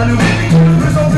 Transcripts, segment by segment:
Hallelujah.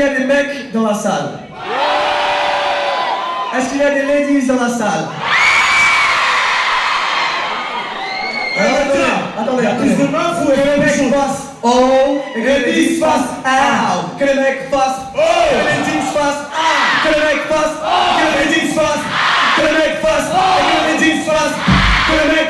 Y a des mecs dans la salle? Est-ce qu'il y a des ladies dans la salle? Alors, attendez, attendez, attendez. Que le mec que les fasse oh. et que les ladies fassent. Que le mec fasse Oh. que les ladies fassent. Que le mec fasse que les ladies fassent Que le mec fasse et que les ladies fassent Que le mec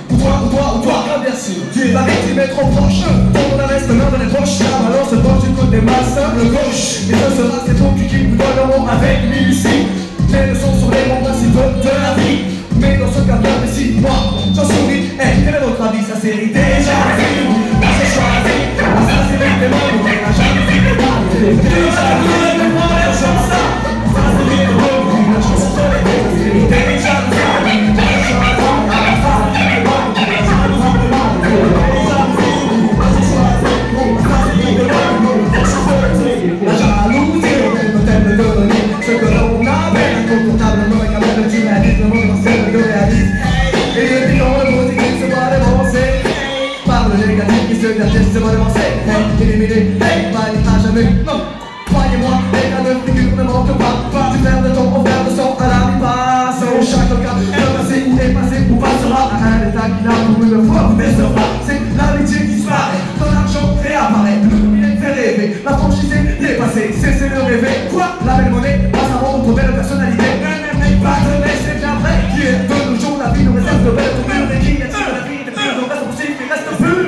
toi, ou toi, ou toi, car bien sûr. Tu es la victime est trop proche. Ton la reste l'un dans les poches La balance penche du côté le gauche. Et ce sera c'est ton qui vous donne un mot avec minutie Les leçons sur les principaux de la vie. Mais dans ce précis, moi, j'en souris. Eh, quel est votre avis, ça c'est déjà vu. Là c'est ça c'est vite des mots On des mots Déjà vu, mais moi, la chance ça Ça c'est vite des mots La chance de l'été, déjà vu La Éliminé, hey, pas à jamais. Non, croyez-moi, l'état de figure ne manque pas. Du fer de ton au fer de son à la mi-passe. Au chaque cas, le passé ou est passé ou passera à un état qui là pour une fois vous décevra. C'est l'amitié qui disparaît, ton argent réapparaît. Il fait rêver, la franchise est dépassée, cessez de rêver. Quoi La belle monnaie passe avant votre belle personnalité. Pas de c'est bien vrai. Qui est de nos jours, la vie nous réserve de belles tournures. Et qui est-il de la vie de pure, reste possible, il reste pur.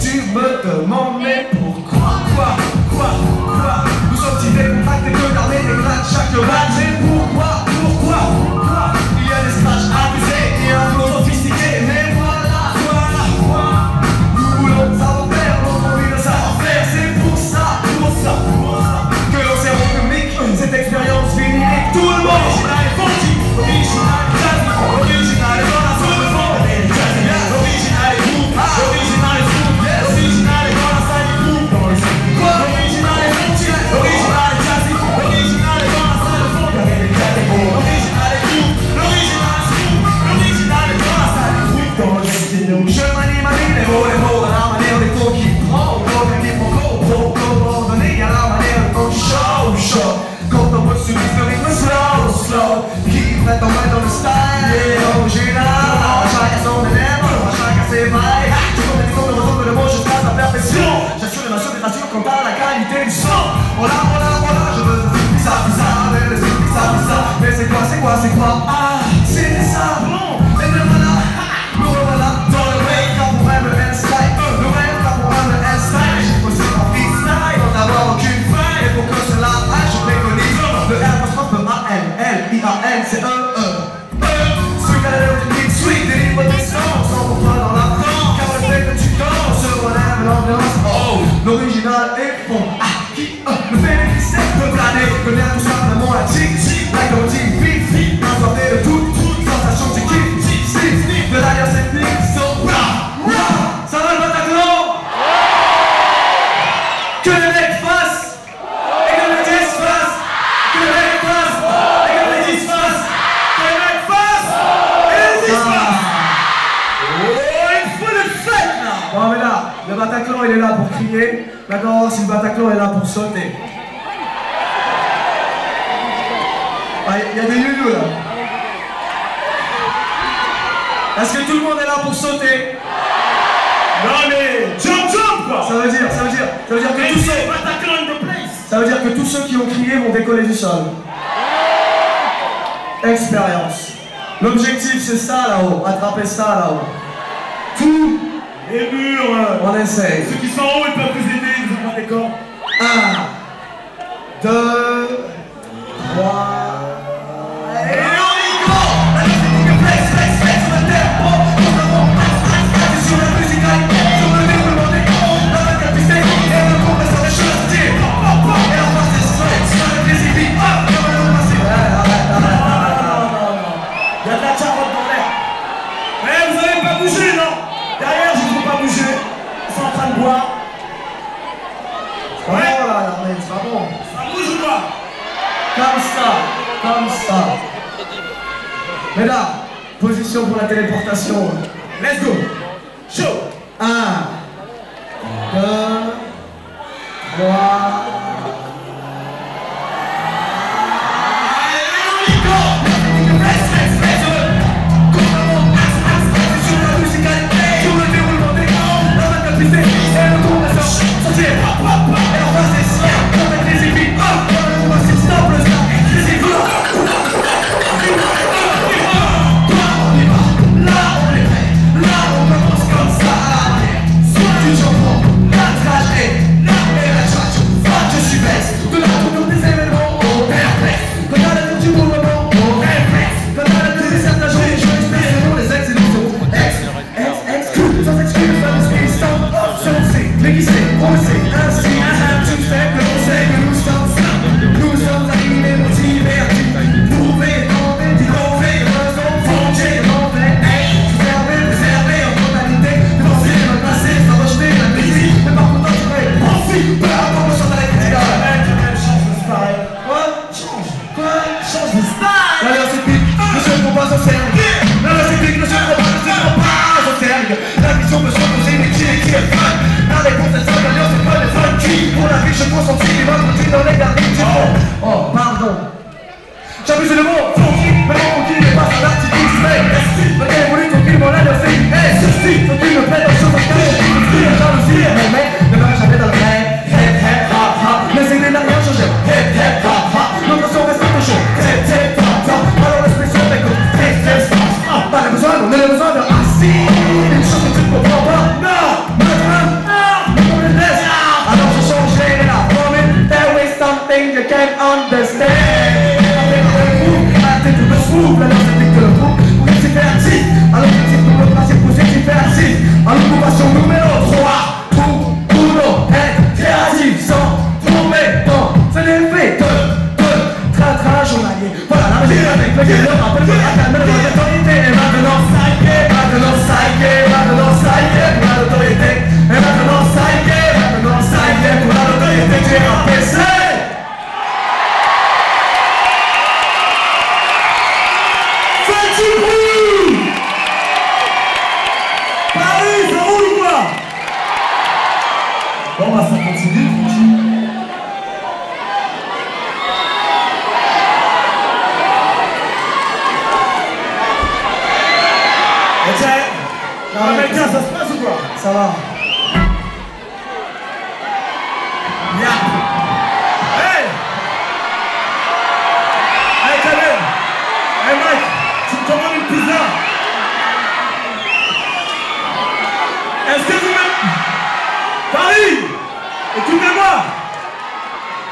Tu me demandes, mais pourquoi Quoi Quoi Quoi Nous sommes si décontractés que l'armée éclate chaque matin. Tua mãe não está é só um veneno, não achar que vai? Te conta que conta, eu eu vou, eu vou, eu eu vou, eu vou, eu vou, na vou, eu vou, eu c'est ça là-haut. Attrapez ça là-haut. Tout. Les murs. On essaye.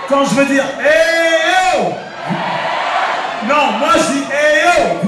Quand je veux dire hey yo Non, moi je dis hey yo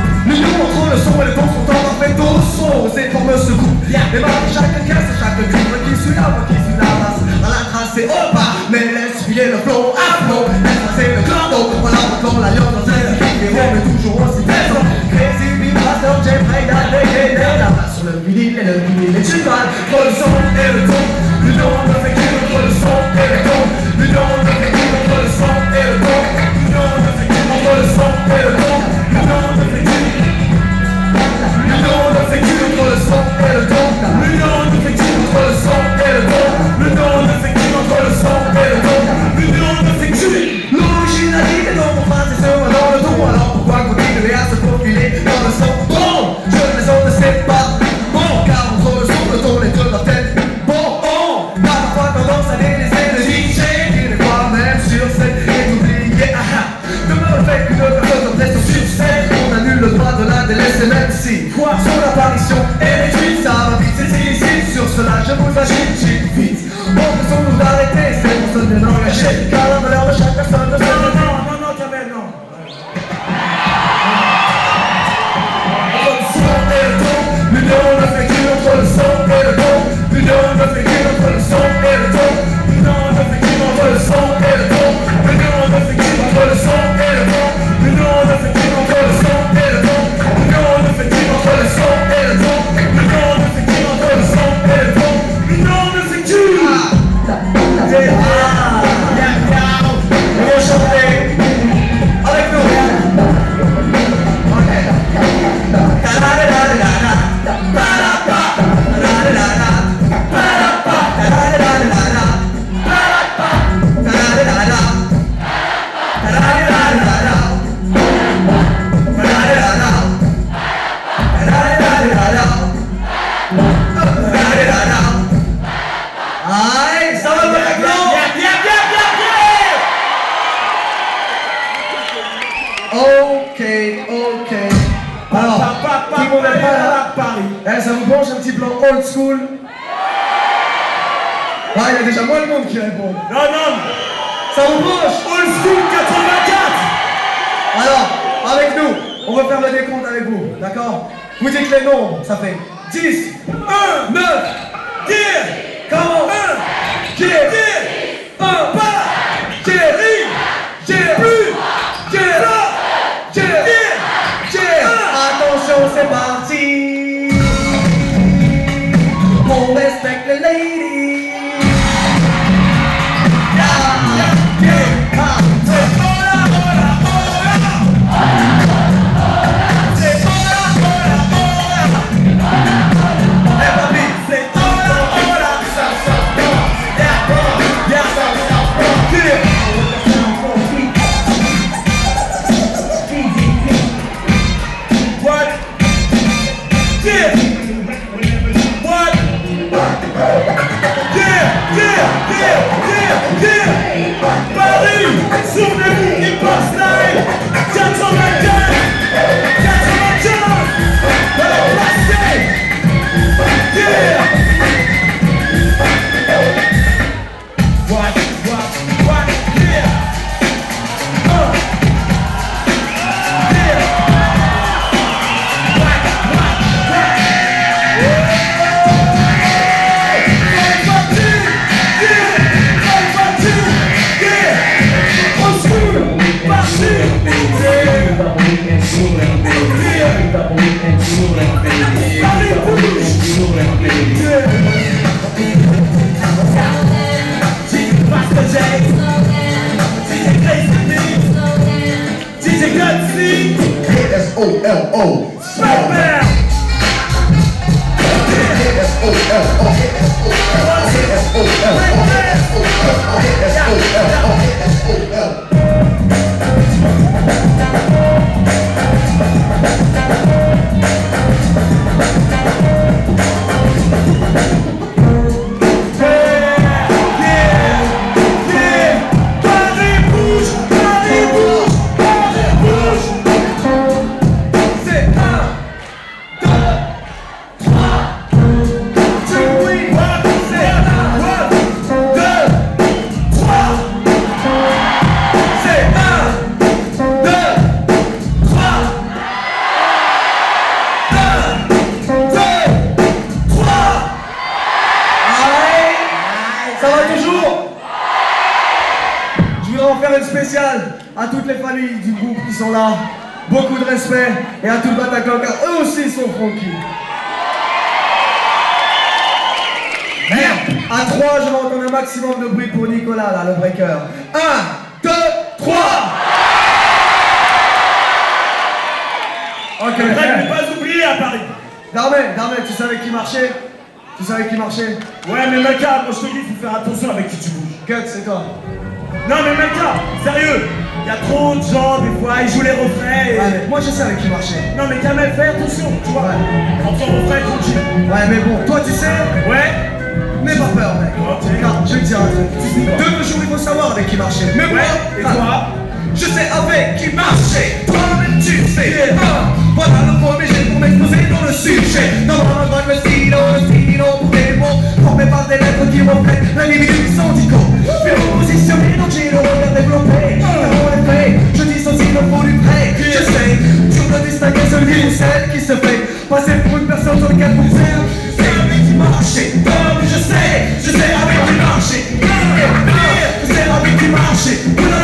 le son et le ton sont en parfait son Ces formes se coupent. Les mains chaque caisse, chaque livre qui suit la voix qui suit la masse À la trace c'est au pas. Mais laisse filer le flow à flow Laisse passer le clando Voilà encore la lion dans Les mots mais toujours aussi présent. Crazy master, j'ai prêt dégainer La main sur le vinyle et le vinyle est une balle Entre le son et le ton. Fait le son et le ton L'union ne fait qu'une entre le son et le ton. Fait le son et le ton fait ne fait qu'une entre le son et le ton. L'union ne fait qu'une entre le son et le ton. Fait le son et le ton L'union ne fait qu'une L'originalité dans mon phrase et se Quoi Son apparition est réduite Ça va vite, c'est illicite Sur cela je vous agite, vite Offrissons-nous d'arrêter C'est pour se bien Moi, je sais avec qui marcher. Non, mais t'as même frère, attention, tu vois. Ouais. Entends mon frère, tranquille. Ouais, mais bon, toi, tu sais. Ouais. N'aie pas peur, mec. Regarde, je vais te dire un truc. De nos jours, il faut savoir avec qui marcher. Mais moi, et toi ah, je sais avec qui marcher. Toi-même, tu sais. Ah. Voilà le premier jet pour m'exposer dans le sujet. Dans ma main, le stylo, le stylo pour des mots. Formés par des lettres qui reflètent l'individu sans dico. Puis repositionné dans le regard développé. Dans ah. le. Je sais, sur le distinguer celui ou celle qui se fait. Passer pour une personne dans le cadre C'est avec qui marcher, comme je sais, je sais avec qui marcher. C'est avec qui marcher,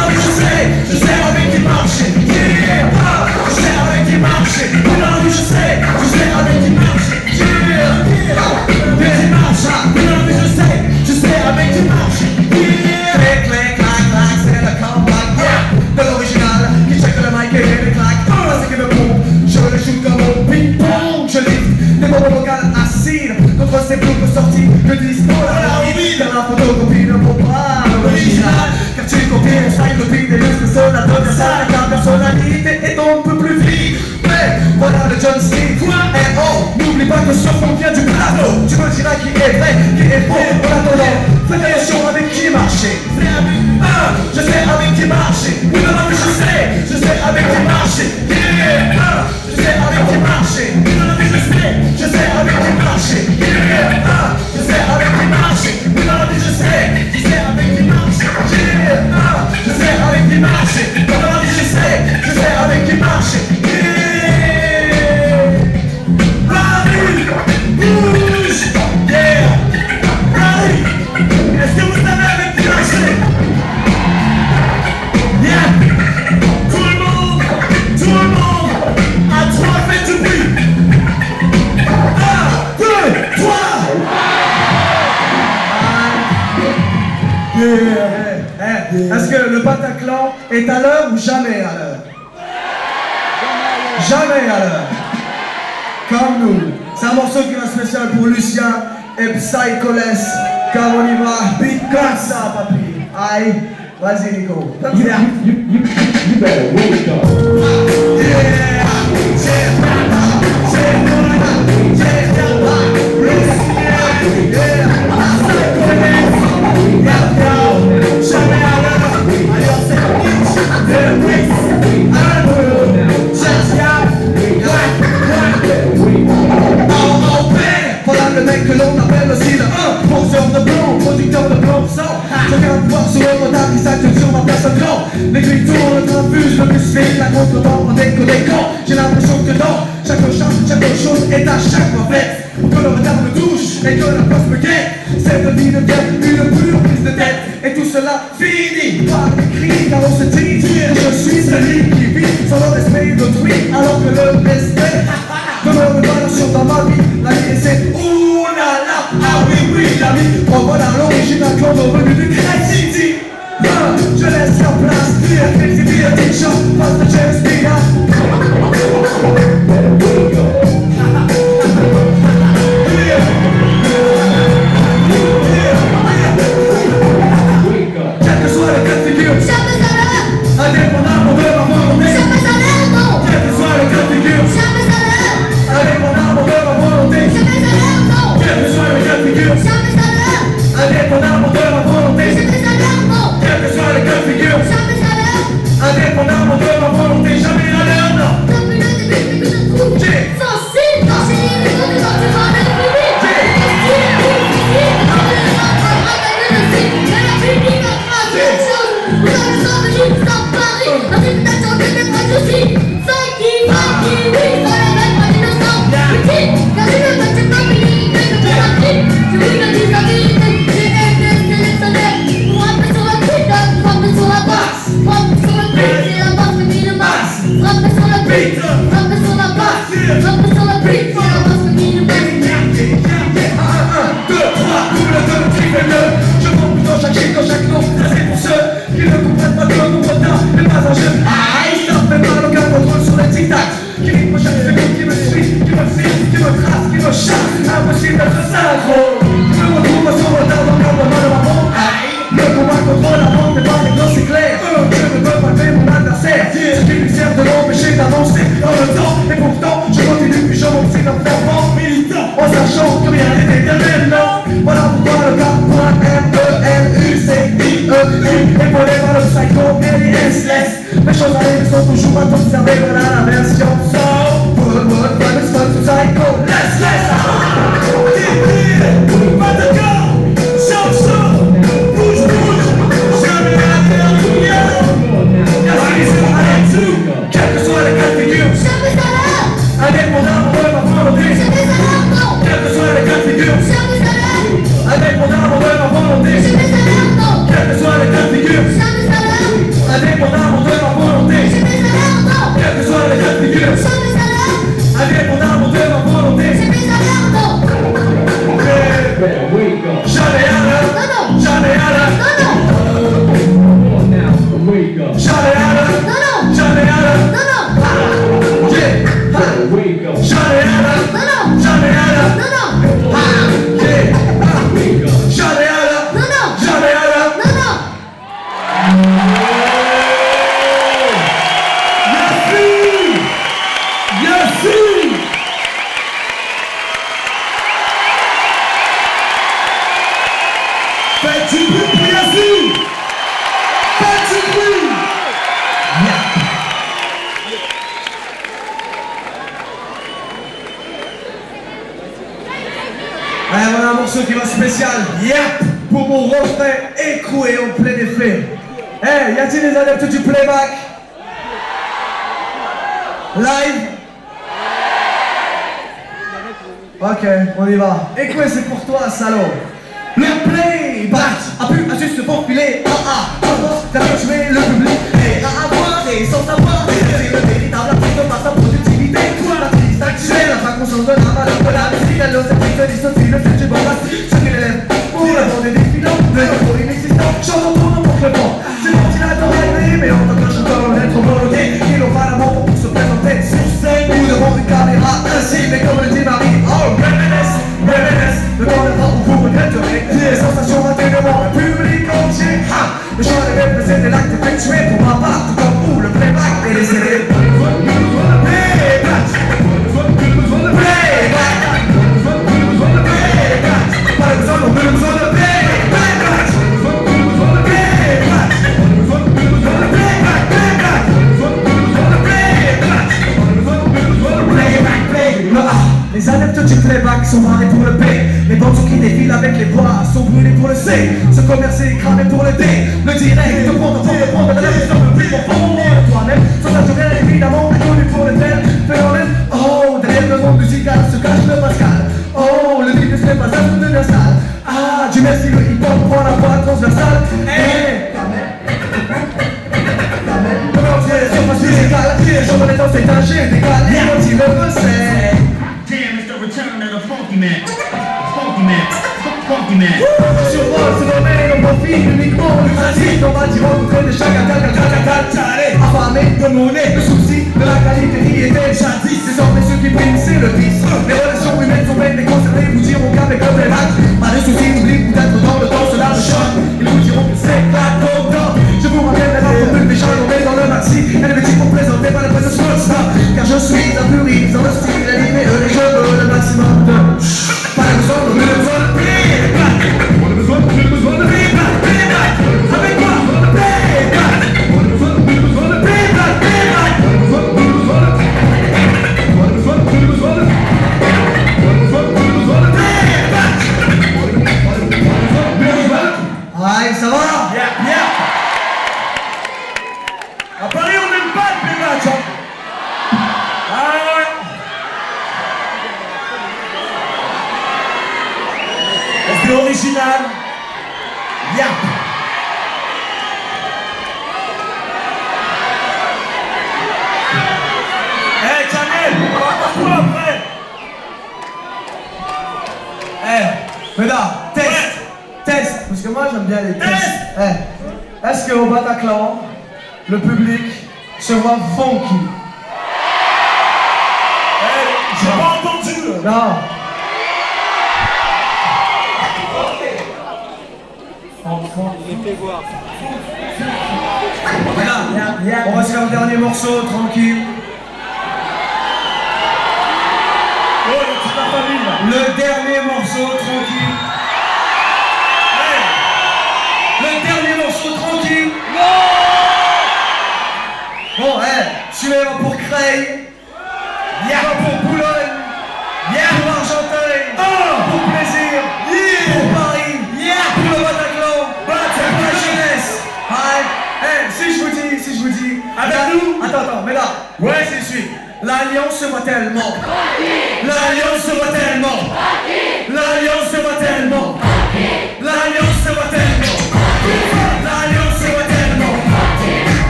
on nous a va dire au côté de chaque attaque, attaque, attaque, ça allait Affamé de mon nez, le souci de la qualité qui était jadis. Désormais ceux qui priment c'est le vice. Les relations humaines sont peines et conservées Vous diront qu'avec le même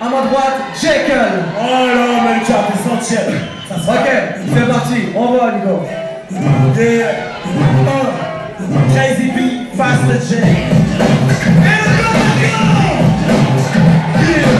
À ma droite, Jekyll. Oh là, mais le chat est centième. Ça se ok, c'est parti. On va, Nico. Yeah. Oh. Crazy beat, fast legit. Go.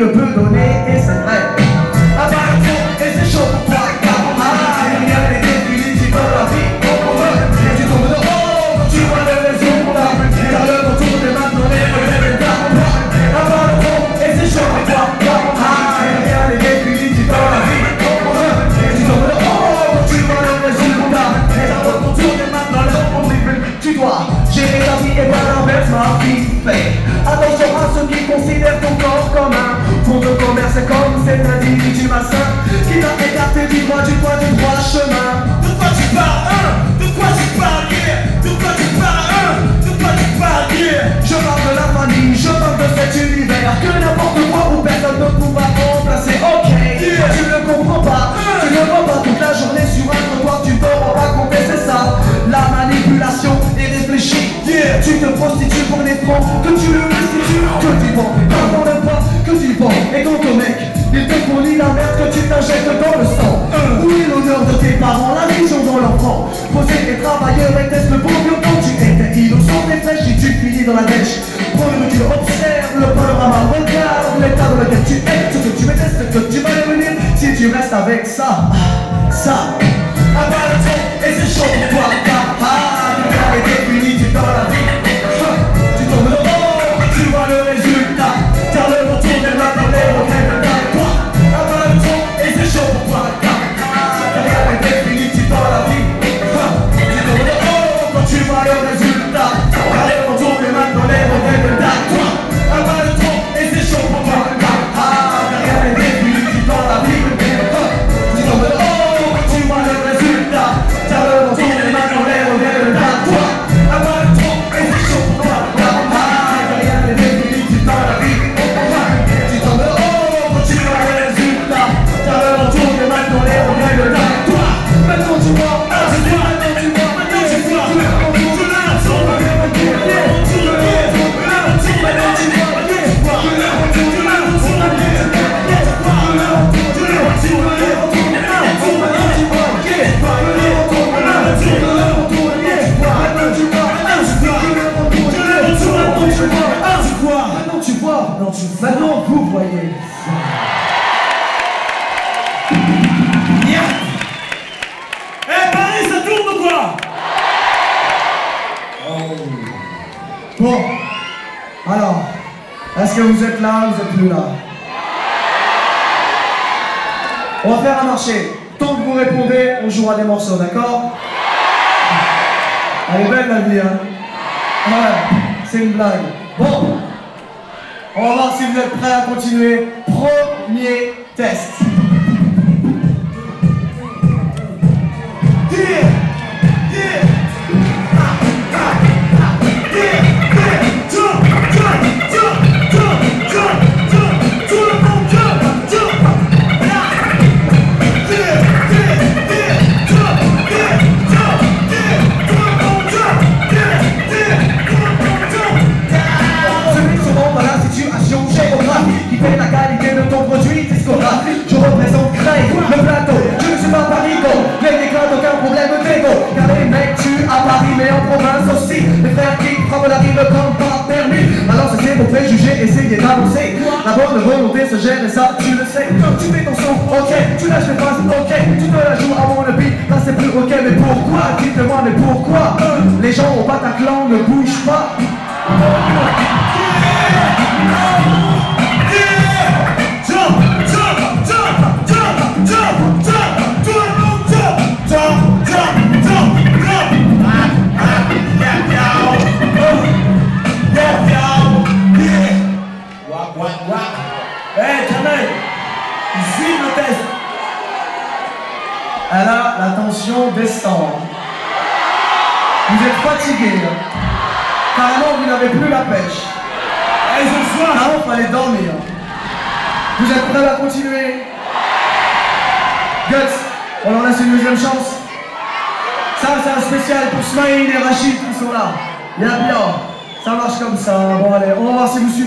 Seule dans la vie On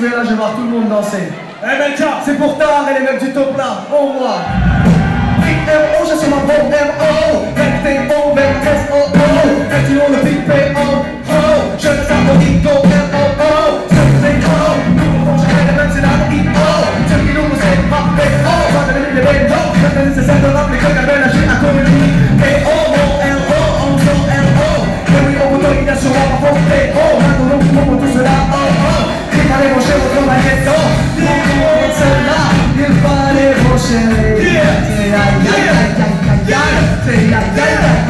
pouvez, là, je vais voir tout le monde danser. Eh ben, c'est pour tard et les mecs du top là, au oh, moi. PMO, je suis ma bombe MO. RTO, même SOO. on le. Oh, je ne sais pas go MOO. Ce que c'est. Nous pouvons changer les mêmes scénarios Ce qui nous c'est ma PO. Pas de les la belle agit à communiquer. PO, mon on. Et oui. emotion. Yeah. Yeah. Yeah. Yeah. Yeah. Yeah. Yeah. Yeah. Yeah. Yeah.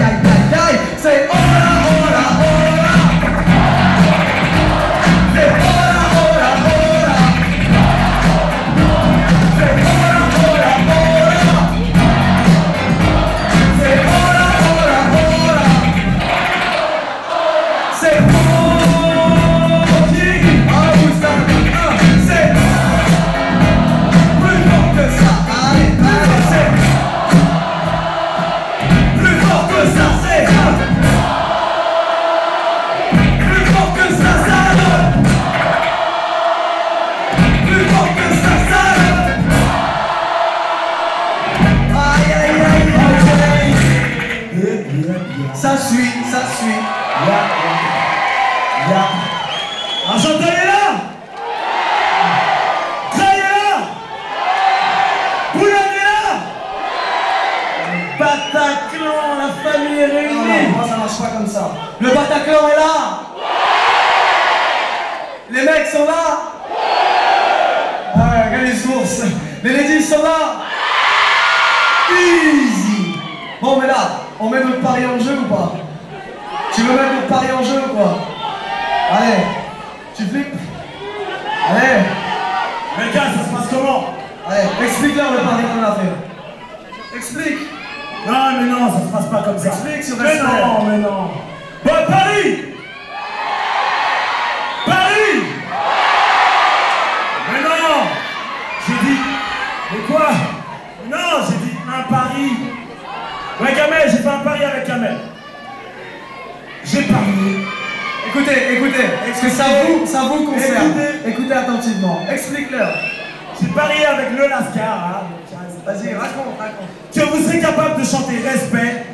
Que vous serez capable de chanter respect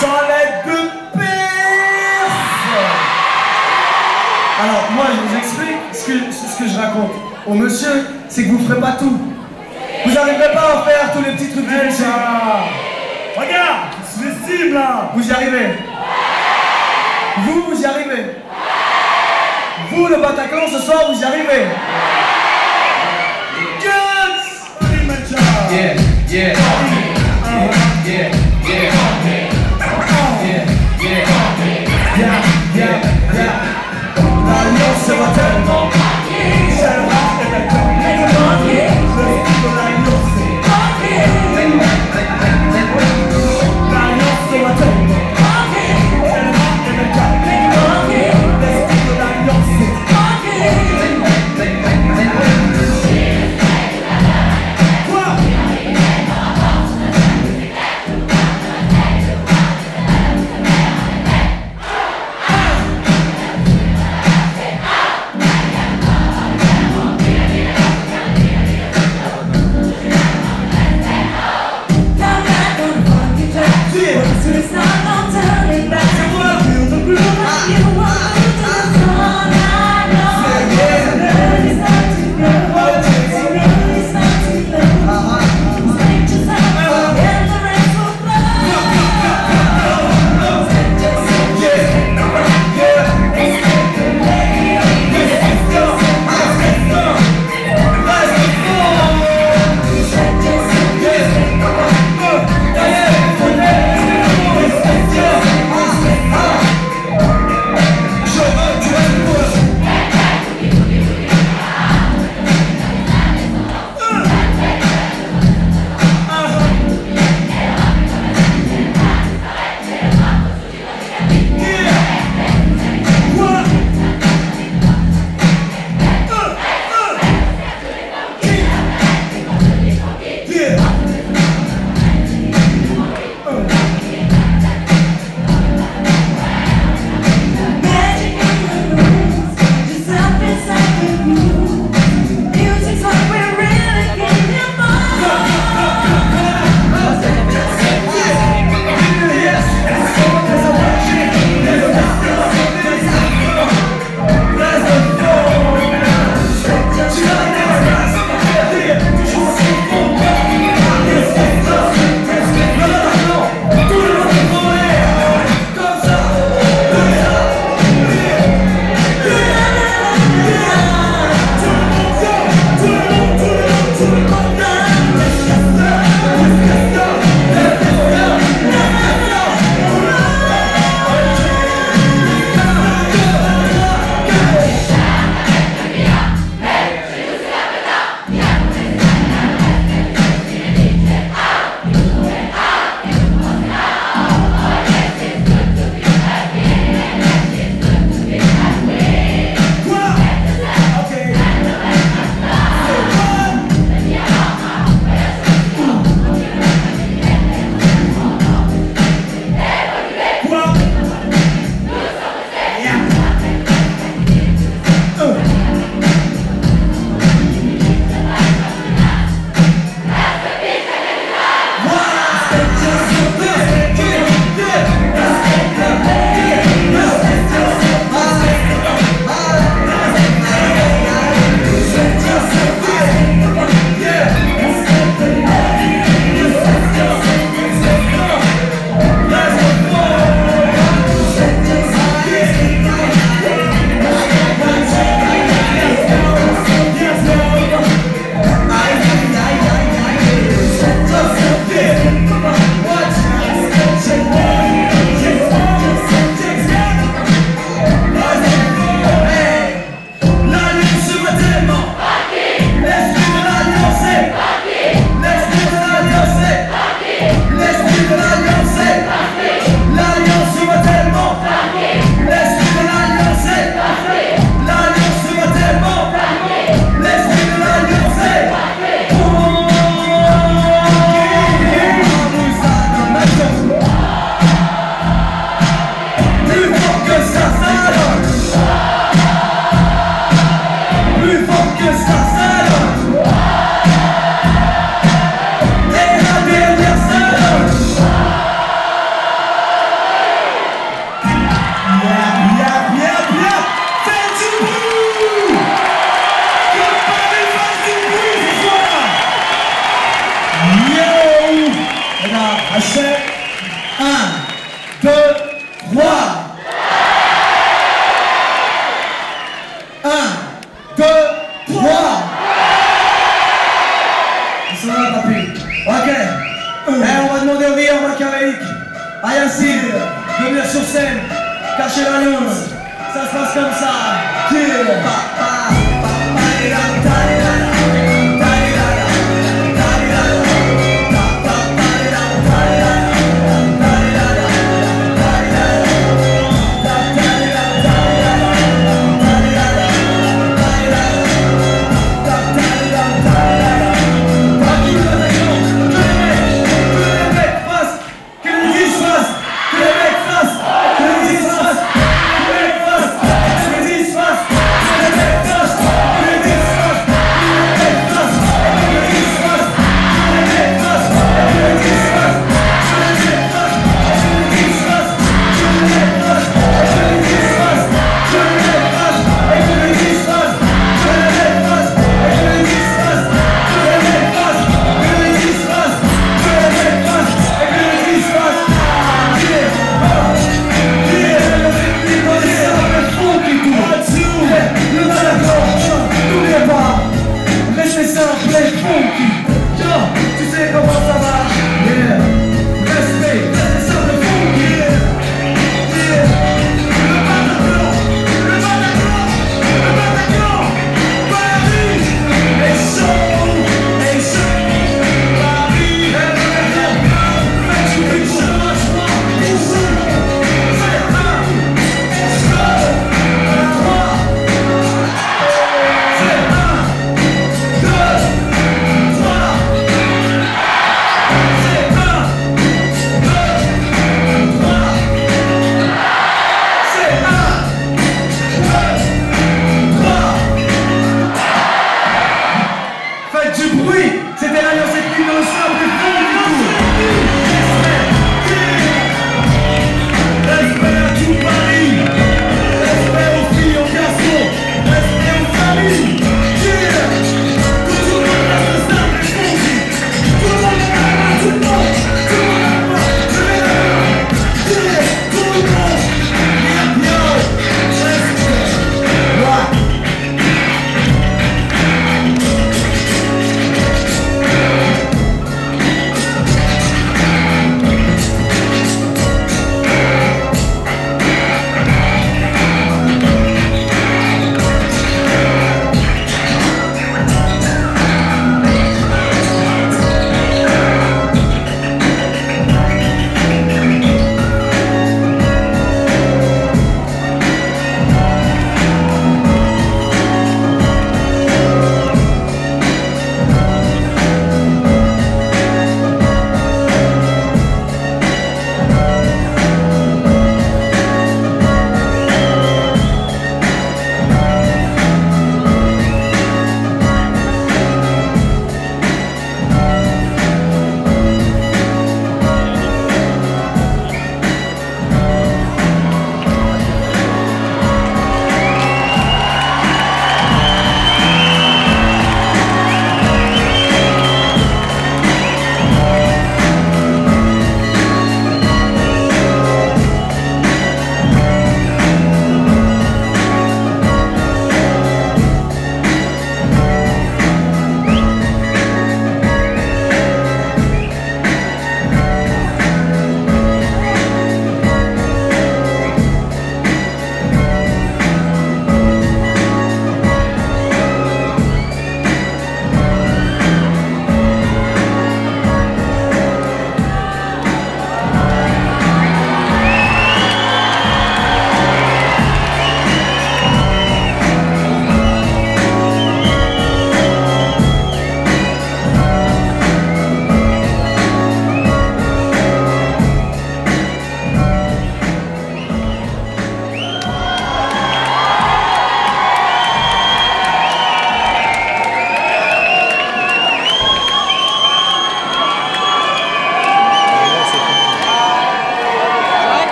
sans l'aide de personne. Alors, moi, je vous explique ce que, ce que je raconte au monsieur, c'est que vous ne ferez pas tout. Vous n'arriverez pas à faire tous les petits trucs de monsieur. Regarde, sous-estime là. Vous y arrivez. Vous, vous y arrivez. Vous, le Bataclan, ce soir, vous y arrivez. yeah, yeah, yeah, yeah, yeah. Yeah, yeah, yeah. yeah, yeah. 들고